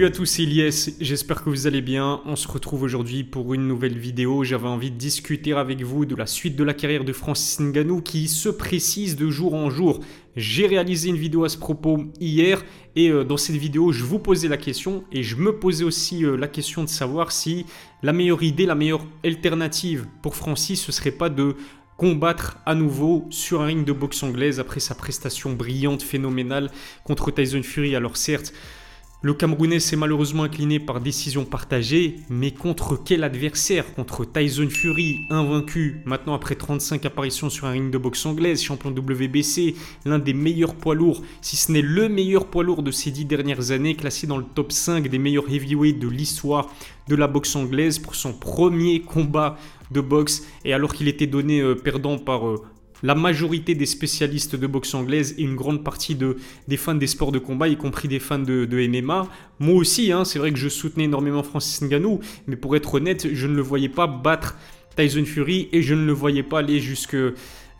Salut à tous, Elias, j'espère que vous allez bien. On se retrouve aujourd'hui pour une nouvelle vidéo. J'avais envie de discuter avec vous de la suite de la carrière de Francis Ngannou qui se précise de jour en jour. J'ai réalisé une vidéo à ce propos hier et euh, dans cette vidéo, je vous posais la question et je me posais aussi euh, la question de savoir si la meilleure idée, la meilleure alternative pour Francis, ce serait pas de combattre à nouveau sur un ring de boxe anglaise après sa prestation brillante, phénoménale contre Tyson Fury. Alors certes, le Camerounais s'est malheureusement incliné par décision partagée, mais contre quel adversaire? Contre Tyson Fury, invaincu, maintenant après 35 apparitions sur un ring de boxe anglaise, champion WBC, l'un des meilleurs poids lourds, si ce n'est le meilleur poids lourd de ces dix dernières années, classé dans le top 5 des meilleurs heavyweights de l'histoire de la boxe anglaise pour son premier combat de boxe, et alors qu'il était donné euh, perdant par euh, la majorité des spécialistes de boxe anglaise et une grande partie de, des fans des sports de combat, y compris des fans de, MMA. Moi aussi, hein, c'est vrai que je soutenais énormément Francis Ngannou, mais pour être honnête, je ne le voyais pas battre Tyson Fury et je ne le voyais pas aller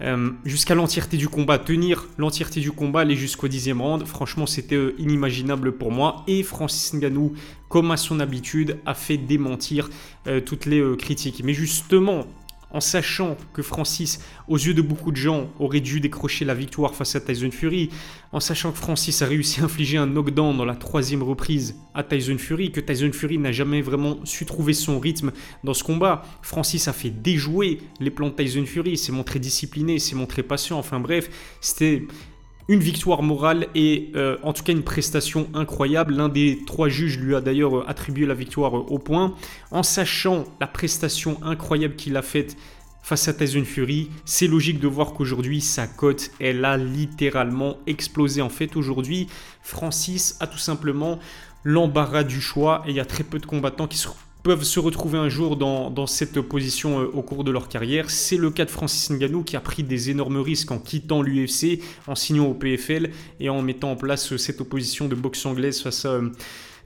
euh, jusqu'à l'entièreté du combat, tenir l'entièreté du combat, aller jusqu'au dixième round. Franchement, c'était euh, inimaginable pour moi. Et Francis Ngannou, comme à son habitude, a fait démentir euh, toutes les critiques. Mais justement, en sachant que Francis, aux yeux de beaucoup de gens, aurait dû décrocher la victoire face à Tyson Fury, en sachant que Francis a réussi à infliger un knockdown dans la troisième reprise à Tyson Fury, que Tyson Fury n'a jamais vraiment su trouver son rythme dans ce combat, Francis a fait déjouer les plans de Tyson Fury, s'est montré discipliné, s'est montré patient, enfin bref, c'était une victoire morale et euh, en tout cas une prestation incroyable. L'un des trois juges lui a d'ailleurs euh, attribué la victoire euh, au point. En sachant la prestation incroyable qu'il a faite face à Tyson Fury, c'est logique de voir qu'aujourd'hui sa cote, elle a littéralement explosé. En fait, aujourd'hui, Francis a tout simplement l'embarras du choix et il y a très peu de combattants qui sont peuvent se retrouver un jour dans, cette position euh, au cours de leur carrière. C'est le cas de Francis Ngannou qui a pris des énormes risques en quittant l'UFC, en signant au PFL et en mettant en place euh, cette opposition de boxe anglaise face à... Euh,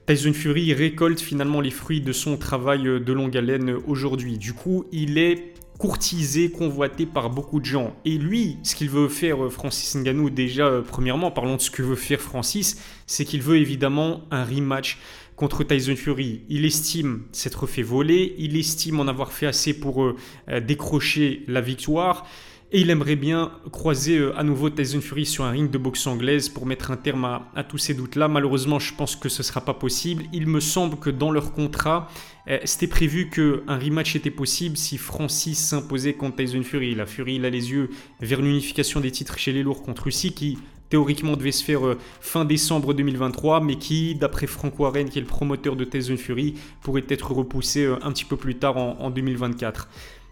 Tyson Fury récolte finalement les fruits de son travail de longue haleine aujourd'hui. Du coup, il est courtisé, convoité par beaucoup de gens. Et lui, ce qu'il veut faire, Francis Ngannou, déjà, premièrement, parlons de ce que veut faire Francis, c'est qu'il veut évidemment un rematch contre Tyson Fury. Il estime s'être fait voler, il estime en avoir fait assez pour euh, euh, décrocher la victoire. Et il aimerait bien croiser euh, à nouveau Tyson Fury sur un ring de boxe anglaise pour mettre un terme à, tous ces doutes-là. Malheureusement, je pense que ce ne sera pas possible. Il me semble que dans leur contrat, c'était prévu qu'un rematch était possible si Francis s'imposait contre Tyson Fury. La Fury, il a les yeux vers l'unification des titres chez les lourds contre Russie qui théoriquement devait se faire euh, fin décembre 2023, mais qui, d'après Frank Warren, qui est le promoteur de Tyson Fury, pourrait être repoussé euh, un petit peu plus tard en, 2024.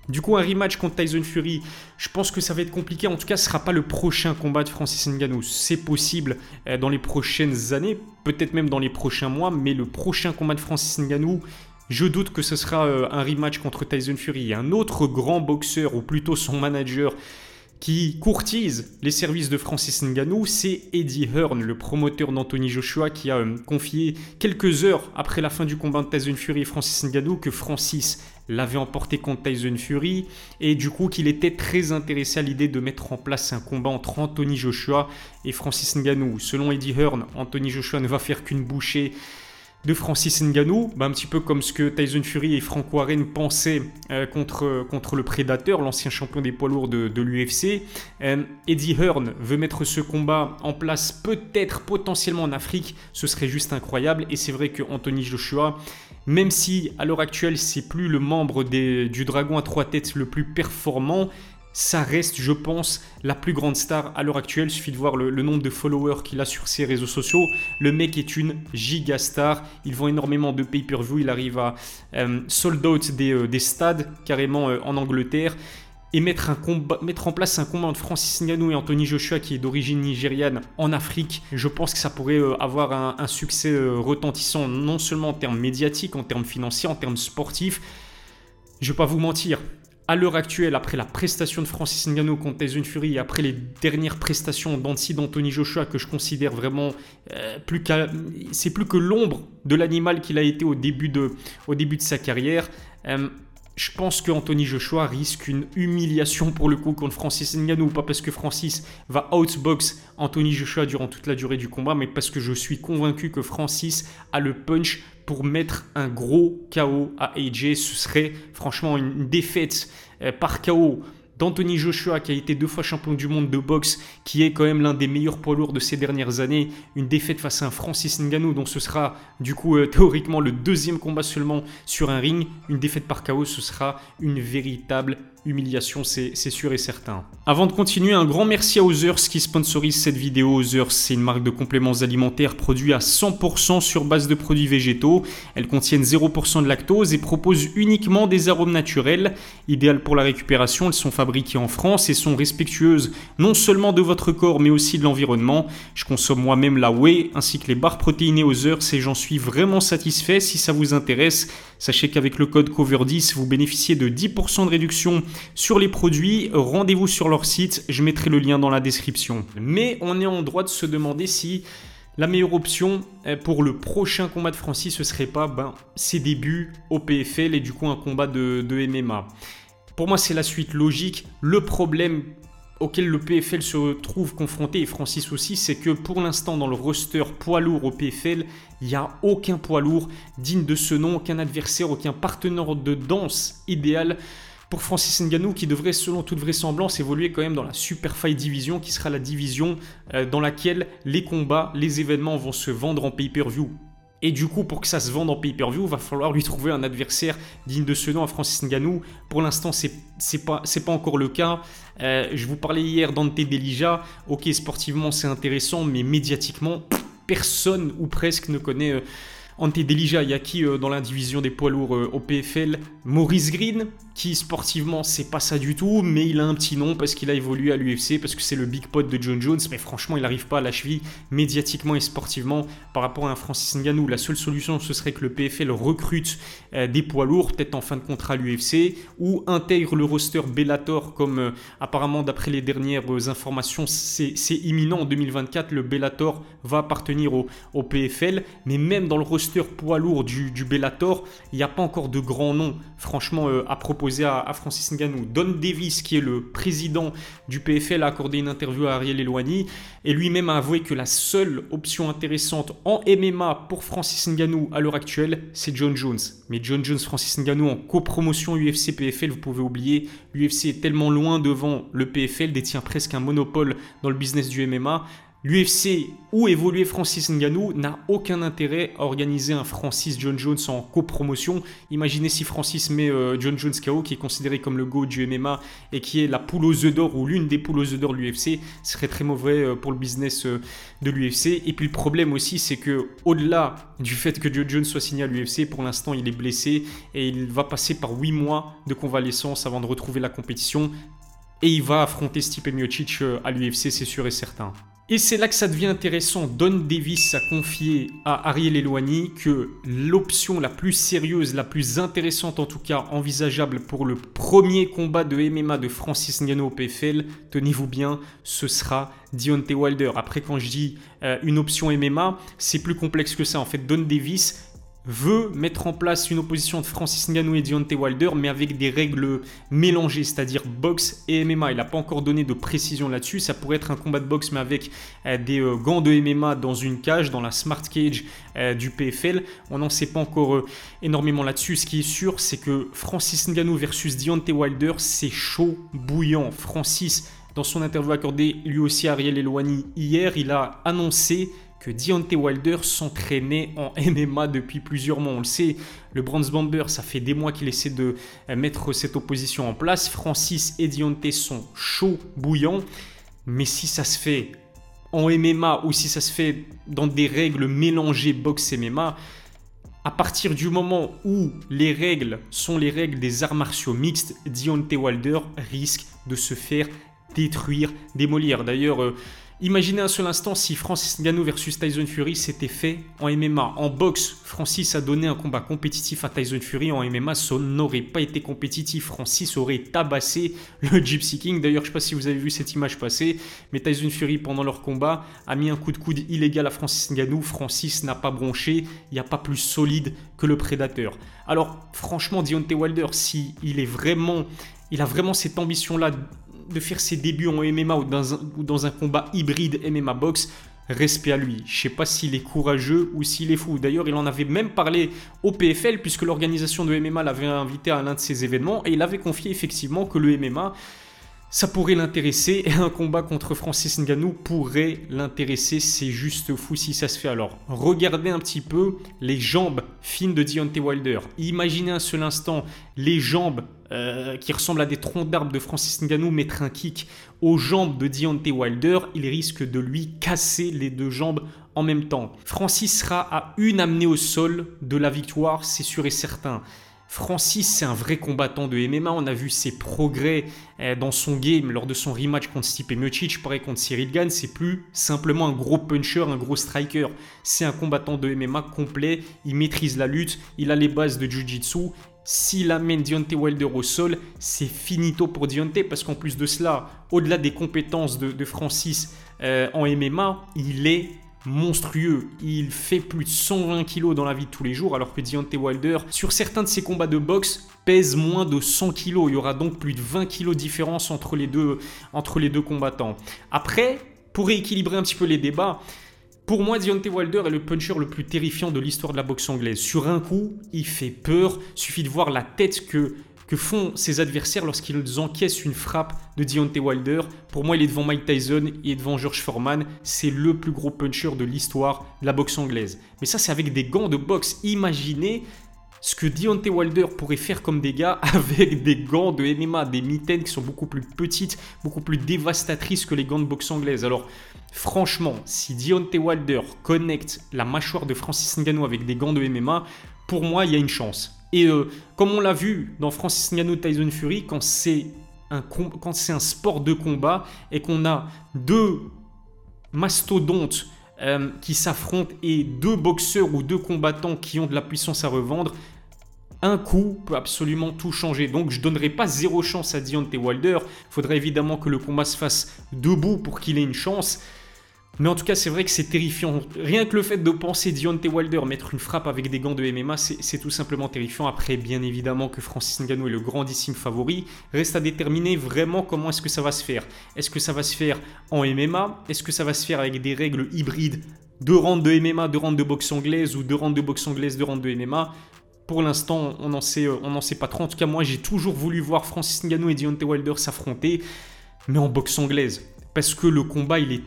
Du coup, un rematch contre Tyson Fury, je pense que ça va être compliqué. En tout cas, ce ne sera pas le prochain combat de Francis Ngannou. C'est possible euh, dans les prochaines années, peut-être même dans les prochains mois, mais le prochain combat de Francis Ngannou, je doute que ce sera un rematch contre Tyson Fury. Un autre grand boxeur, ou plutôt son manager, qui courtise les services de Francis Ngannou, c'est Eddie Hearn, le promoteur d'Anthony Joshua, qui a euh, confié quelques heures après la fin du combat de Tyson Fury et Francis Ngannou que Francis l'avait emporté contre Tyson Fury et du coup qu'il était très intéressé à l'idée de mettre en place un combat entre Anthony Joshua et Francis Ngannou. Selon Eddie Hearn, Anthony Joshua ne va faire qu'une bouchée de Francis Ngannou, bah, un petit peu comme ce que Tyson Fury et Frank Warren pensaient euh, contre, le Prédateur, l'ancien champion des poids lourds de, l'UFC. Euh, Eddie Hearn veut mettre ce combat en place peut-être potentiellement en Afrique, ce serait juste incroyable. Et c'est vrai que Anthony Joshua, même si à l'heure actuelle c'est plus le membre du Dragon à trois têtes le plus performant, ça reste, je pense, la plus grande star à l'heure actuelle. Il suffit de voir le, nombre de followers qu'il a sur ses réseaux sociaux. Le mec est une giga star. Il vend énormément de pay-per-view. Il arrive à euh, sold out des, euh, stades carrément euh, en Angleterre. Et mettre, en place un combat entre Francis Ngannou et Anthony Joshua, qui est d'origine nigériane, en Afrique, je pense que ça pourrait avoir un, un succès retentissant, non seulement en termes médiatiques, en termes financiers, en termes sportifs. Je vais pas vous mentir, à l'heure actuelle, après la prestation de Francis Ngannou contre Tyson Fury, après les dernières prestations d'Ansi d'Anthony Joshua que je considère vraiment euh, plus c'est plus que l'ombre de l'animal qu'il a été au début de, au début de sa carrière. Euh, je pense qu'Anthony Joshua risque une humiliation pour le coup contre Francis Ngannou. Pas parce que Francis va outbox Anthony Joshua durant toute la durée du combat, mais parce que je suis convaincu que Francis a le punch pour mettre un gros KO à AJ. Ce serait franchement une défaite euh, par KO d'Anthony Joshua qui a été deux fois champion du monde de boxe, qui est quand même l'un des meilleurs poids lourds de ces dernières années, une défaite face à un Francis Ngannou, donc ce sera du coup euh, théoriquement le deuxième combat seulement sur un ring, une défaite par chaos, ce sera une véritable humiliation, c'est sûr et certain. Avant de continuer, un grand merci à Others qui sponsorise cette vidéo. Others, c'est une marque de compléments alimentaires produits à 100% sur base de produits végétaux. Elles contiennent 0% de lactose et proposent uniquement des arômes naturels. Idéales pour la récupération, elles sont fabriquées en France et sont respectueuses non seulement de votre corps mais aussi de l'environnement. Je consomme moi-même la whey ainsi que les barres protéinées Others et j'en suis vraiment satisfait. Si ça vous intéresse, sachez qu'avec le code COVER10, vous bénéficiez de 10% de réduction sur les produits, rendez-vous sur leur site, je mettrai le lien dans la description. Mais on est en droit de se demander si la meilleure option euh, pour le prochain combat de Francis, ce serait pas ben, ses débuts au PFL et du coup un combat de, de MMA. Pour moi, c'est la suite logique. Le problème auquel le PFL se trouve confronté, et Francis aussi, c'est que pour l'instant, dans le roster poids lourd au PFL, il n'y a aucun poids lourd digne de ce nom, aucun adversaire, aucun partenaire de danse idéal pour Francis Ngannou qui devrait selon toute vraisemblance évoluer quand même dans la Super Fight Division qui sera la division euh, dans laquelle les combats, les événements vont se vendre en pay-per-view. Et du coup, pour que ça se vende en pay-per-view, il va falloir lui trouver un adversaire digne de ce nom à Francis Ngannou. Pour l'instant, c'est c'est pas encore le cas. Euh, je vous parlais hier d'Ante Delija. Ok, sportivement c'est intéressant, mais médiatiquement, personne ou presque ne connaît. Euh, Ante Delija, il y a qui dans la division des poids lourds au PFL Maurice Green, qui sportivement c'est pas ça du tout, mais il a un petit nom parce qu'il a évolué à l'UFC, parce que c'est le big pot de John Jones, mais franchement il n'arrive pas à la cheville médiatiquement et sportivement par rapport à un Francis Ngannou. La seule solution ce serait que le PFL recrute euh, des poids lourds, peut-être en fin de contrat à l'UFC, ou intègre le roster Bellator comme euh, apparemment d'après les dernières euh, informations c'est imminent. En 2024, le Bellator va appartenir au, PFL, mais même dans le roster poids lourd du, Bellator, il n'y a pas encore de grands noms franchement à propos à, Francis Ngannou. Don Davis, qui est le président du PFL, a accordé une interview à Ariel Eloigny et lui-même a avoué que la seule option intéressante en MMA pour Francis Ngannou à l'heure actuelle, c'est John Jones. Mais John Jones, Francis Ngannou en copromotion UFC PFL, vous pouvez oublier, l'UFC est tellement loin devant le PFL, détient presque un monopole dans le business du MMA. L'UFC où évoluait Francis Ngannou n'a aucun intérêt à organiser un Francis John Jones en copromotion. Imaginez si Francis met euh, John Jones KO, qui est considéré comme le go du MMA et qui est la poule aux œufs d'or ou l'une des poules aux œufs d'or de l'UFC, ce serait très mauvais euh, pour le business euh, de l'UFC. Et puis le problème aussi, c'est que au-delà du fait que John Jones soit signé à l'UFC, pour l'instant il est blessé et il va passer par 8 mois de convalescence avant de retrouver la compétition. Et il va affronter Stipe Miocic à l'UFC, c'est sûr et certain. Et c'est là que ça devient intéressant. Don Davis a confié à Ariel Eloigny que l'option la plus sérieuse, la plus intéressante en tout cas envisageable pour le premier combat de MMA de Francis Ngannou au PFL, tenez-vous bien, ce sera Deontay Wilder. Après quand je dis euh, une option MMA, c'est plus complexe que ça. En fait, Don Davis veut mettre en place une opposition de Francis Ngannou et Deontay Wilder, mais avec des règles mélangées, c'est-à-dire boxe et MMA. Il n'a pas encore donné de précision là-dessus. Ça pourrait être un combat de boxe, mais avec euh, des euh, gants de MMA dans une cage, dans la smart cage euh, du PFL. On n'en sait pas encore énormément là-dessus. Ce qui est sûr, c'est que Francis Ngannou versus Deontay Wilder, c'est chaud, bouillant. Francis, dans son interview accordée lui aussi à Ariel Eloigny hier, il a annoncé que Deontay Wilder s'entraînait en MMA depuis plusieurs mois. On le sait, le Bronze Bomber, ça fait des mois qu'il essaie de euh, mettre cette opposition en place. Francis et Deontay sont chauds, bouillants. Mais si ça se fait en MMA ou si ça se fait dans des règles mélangées boxe-MMA, à partir du moment où les règles sont les règles des arts martiaux mixtes, Deontay Wilder risque de se faire détruire, démolir. D'ailleurs, euh, Imaginez un seul instant si Francis Ngannou versus Tyson Fury s'était fait en MMA. En boxe, Francis a donné un combat compétitif à Tyson Fury. En MMA, ça n'aurait pas été compétitif. Francis aurait tabassé le Gypsy King. D'ailleurs, je ne sais pas si vous avez vu cette image passer, mais Tyson Fury, pendant leur combat, a mis un coup de coude illégal à Francis Ngannou. Francis n'a pas bronché. Il n'y a pas plus solide que le prédateur. Alors, franchement, Deontay Wilder, si est vraiment, il a vraiment cette ambition-là de faire ses débuts en MMA ou dans un, combat hybride MMA box, respect à lui. Je sais pas s'il est courageux ou s'il est fou. D'ailleurs, il en avait même parlé au PFL puisque l'organisation de MMA l'avait invité à l'un de ses événements et il avait confié effectivement que le MMA ça pourrait l'intéresser et un combat contre Francis Ngannou pourrait l'intéresser. C'est juste fou si ça se fait. Alors, regardez un petit peu les jambes fines de Deontay Wilder. Imaginez un seul instant les jambes euh, qui ressemblent à des troncs d'arbres de Francis Ngannou mettre un kick aux jambes de Deontay Wilder. Il risque de lui casser les deux jambes en même temps. Francis sera à une amenée au sol de la victoire, c'est sûr et certain. Francis, c'est un vrai combattant de MMA. On a vu ses progrès eh, dans son game lors de son rematch contre Stipe Miocic, pareil contre Cyril Gann. C'est plus simplement un gros puncher, un gros striker. C'est un combattant de MMA complet. Il maîtrise la lutte. Il a les bases de Jiu-Jitsu. S'il amène Deontay Wilder au sol, c'est finito pour Deontay parce qu'en plus de cela, au-delà des compétences de, Francis euh, en MMA, il est monstrueux. Il fait plus de 120 kg dans la vie de tous les jours, alors que Deontay Wilder, sur certains de ses combats de boxe, pèse moins de 100 kg. Il y aura donc plus de 20 kg de différence entre les deux, entre les deux combattants. Après, pour rééquilibrer un petit peu les débats, pour moi, Deontay Wilder est le puncher le plus terrifiant de l'histoire de la boxe anglaise. Sur un coup, il fait peur. Suffit de voir la tête que que font ses adversaires lorsqu'ils encaissent une frappe de Deontay Wilder. Pour moi, il est devant Mike Tyson et devant George Foreman. C'est le plus gros puncher de l'histoire de la boxe anglaise. Mais ça, c'est avec des gants de boxe. Imaginez ce que Deontay Wilder pourrait faire comme dégâts avec des gants de MMA, des mitaines qui sont beaucoup plus petites, beaucoup plus dévastatrices que les gants de boxe anglaise. Alors, franchement, si Deontay Wilder connecte la mâchoire de Francis Ngannou avec des gants de MMA, pour moi, il y a une chance. Et euh, comme on l'a vu dans Francis Ngannou Tyson Fury, quand c'est un, quand c'est un sport de combat et qu'on a deux mastodontes euh, qui s'affrontent et deux boxeurs ou deux combattants qui ont de la puissance à revendre, un coup peut absolument tout changer. Donc je ne donnerai pas zéro chance à Deontay Wilder. Il faudrait évidemment que le combat se fasse debout pour qu'il ait une chance. Mais en tout cas, c'est vrai que c'est terrifiant. Rien que le fait de penser Deontay Wilder mettre une frappe avec des gants de MMA, c'est tout simplement terrifiant. Après, bien évidemment que Francis Ngannou est le grandissime favori. Reste à déterminer vraiment comment est-ce que ça va se faire. Est-ce que ça va se faire en MMA Est-ce que ça va se faire avec des règles hybrides Deux rounds de MMA, deux rounds de boxe anglaise ou deux rounds de boxe anglaise, deux rounds de MMA pour l'instant, on n'en sait, on sait pas trop. En tout cas, moi, j'ai toujours voulu voir Francis Ngannou et Deontay Wilder s'affronter, mais en boxe anglaise. Parce que le combat, il est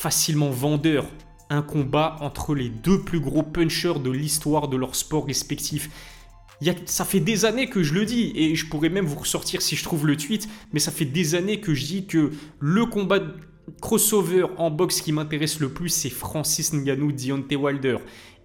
facilement vendeur un combat entre les deux plus gros punchers de l'histoire de leur sport respectif. Il ça fait des années que je le dis, et je pourrais même vous ressortir si je trouve le tweet, mais ça fait des années que je dis que le combat crossover en boxe qui m'intéresse le plus, c'est Francis Ngannou, Deontay Wilder.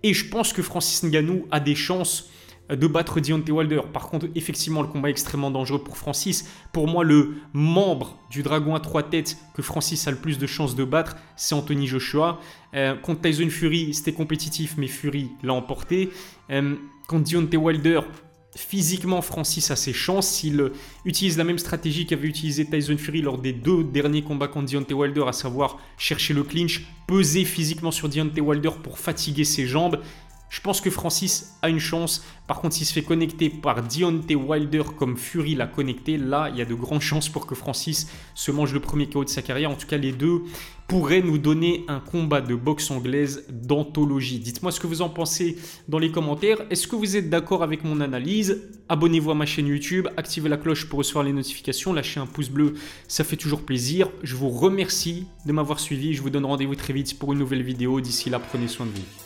Et je pense que Francis Ngannou a des chances de battre Deontay Wilder. Par contre, effectivement, le combat est extrêmement dangereux pour Francis. Pour moi, le membre du dragon à trois têtes que Francis a le plus de chances de battre, c'est Anthony Joshua. Euh, contre Tyson Fury, c'était compétitif, mais Fury l'a emporté. Euh, contre Deontay Wilder, physiquement, Francis a ses chances. S'il utilise la même stratégie qu'avait utilisé Tyson Fury lors des deux derniers combats contre Deontay Wilder, à savoir chercher le clinch, peser physiquement sur Deontay Wilder pour fatiguer ses jambes, je pense que Francis a une chance. Par contre, s'il se fait connecter par Deontay Wilder comme Fury l'a connecté, là, il y a de grandes chances pour que Francis se mange le premier KO de sa carrière. En tout cas, les deux pourraient nous donner un combat de boxe anglaise d'anthologie. Dites-moi ce que vous en pensez dans les commentaires. Est-ce que vous êtes d'accord avec mon analyse? Abonnez-vous à ma chaîne YouTube, activez la cloche pour recevoir les notifications, lâchez un pouce bleu, ça fait toujours plaisir. Je vous remercie de m'avoir suivi. Je vous donne rendez-vous très vite pour une nouvelle vidéo. D'ici là, prenez soin de vous.